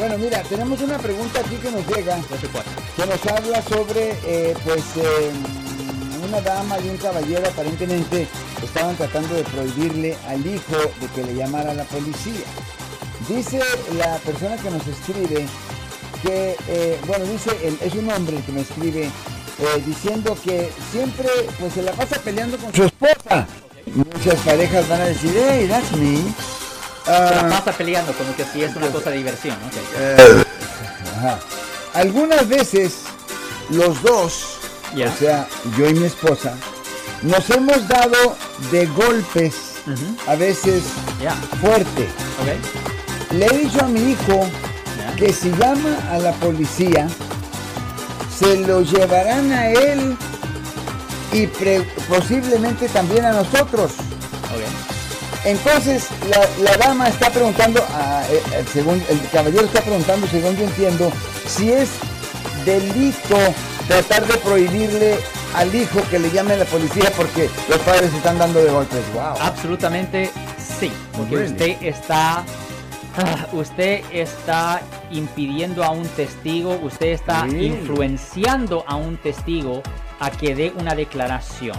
Bueno, mira, tenemos una pregunta aquí que nos llega, que nos habla sobre, eh, pues, eh, una dama y un caballero aparentemente estaban tratando de prohibirle al hijo de que le llamara a la policía. Dice la persona que nos escribe que, eh, bueno, dice, es un hombre el que me escribe eh, diciendo que siempre pues se la pasa peleando con su esposa. Muchas parejas van a decir, hey, that's me. Se la ah, pasa peleando como que si es una cosa de diversión. Eh, Algunas veces los dos, o sea, yo y mi esposa, nos hemos dado de golpes, a veces fuerte. Le he dicho a mi hijo que si llama a la policía, se lo llevarán a él y posiblemente también a nosotros. Entonces la, dama está preguntando, eh, eh, según el caballero está preguntando, según yo entiendo, si es delito tratar de prohibirle al hijo que le llame a la policía porque los padres están dando de golpes. Wow. Absolutamente sí, porque usted está Ah, usted está impidiendo a un testigo, usted está influenciando a un testigo a que dé una declaración.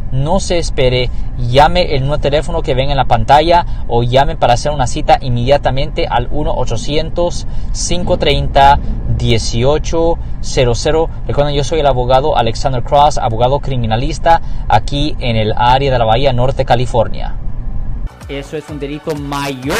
no se espere, llame el nuevo teléfono que ven en la pantalla o llame para hacer una cita inmediatamente al 1-800-530-1800. Recuerden, yo soy el abogado Alexander Cross, abogado criminalista aquí en el área de la Bahía Norte, California. Eso es un delito mayor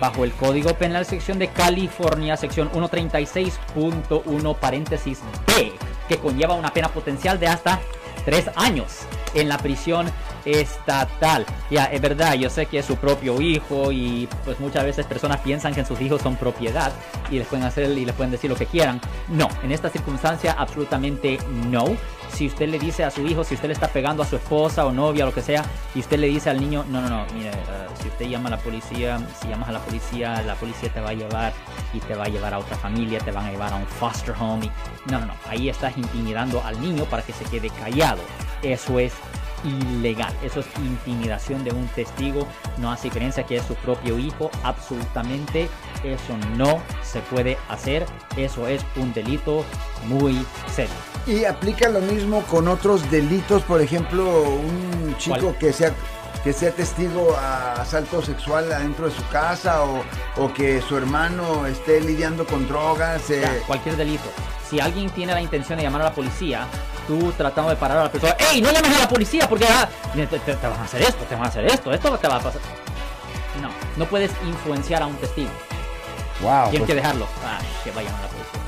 bajo el Código Penal sección de California, sección 136.1 paréntesis B, que conlleva una pena potencial de hasta tres años en la prisión estatal. Ya, es verdad, yo sé que es su propio hijo y pues muchas veces personas piensan que sus hijos son propiedad y les pueden hacer y les pueden decir lo que quieran. No, en esta circunstancia absolutamente no. Si usted le dice a su hijo, si usted le está pegando a su esposa o novia o lo que sea, y usted le dice al niño, no, no, no, mire, uh, si usted llama a la policía, si llamas a la policía, la policía te va a llevar y te va a llevar a otra familia, te van a llevar a un foster home. Y... No, no, no, ahí estás intimidando al niño para que se quede callado. Eso es ilegal. Eso es intimidación de un testigo. No hace creencia que es su propio hijo. Absolutamente eso no se puede hacer. Eso es un delito muy serio. Y aplica lo mismo con otros delitos. Por ejemplo, un chico que sea que sea testigo a asalto sexual adentro de su casa o, que su hermano esté lidiando con drogas. Eh. cualquier delito. Si alguien tiene la intención de llamar a la policía, tú tratando de parar a la persona, ¡Ey! No llames a la policía porque ah, te, van a hacer esto, te van a hacer esto, esto te va a pasar. No, no puedes influenciar a un testigo. Wow. Tienes pues que dejarlo. Ah, que vayan a la policía.